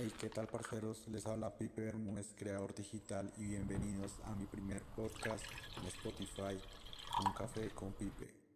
Hey, ¿qué tal parceros? Les habla Pipe Bermúdez, creador digital y bienvenidos a mi primer podcast en Spotify, Un Café con Pipe.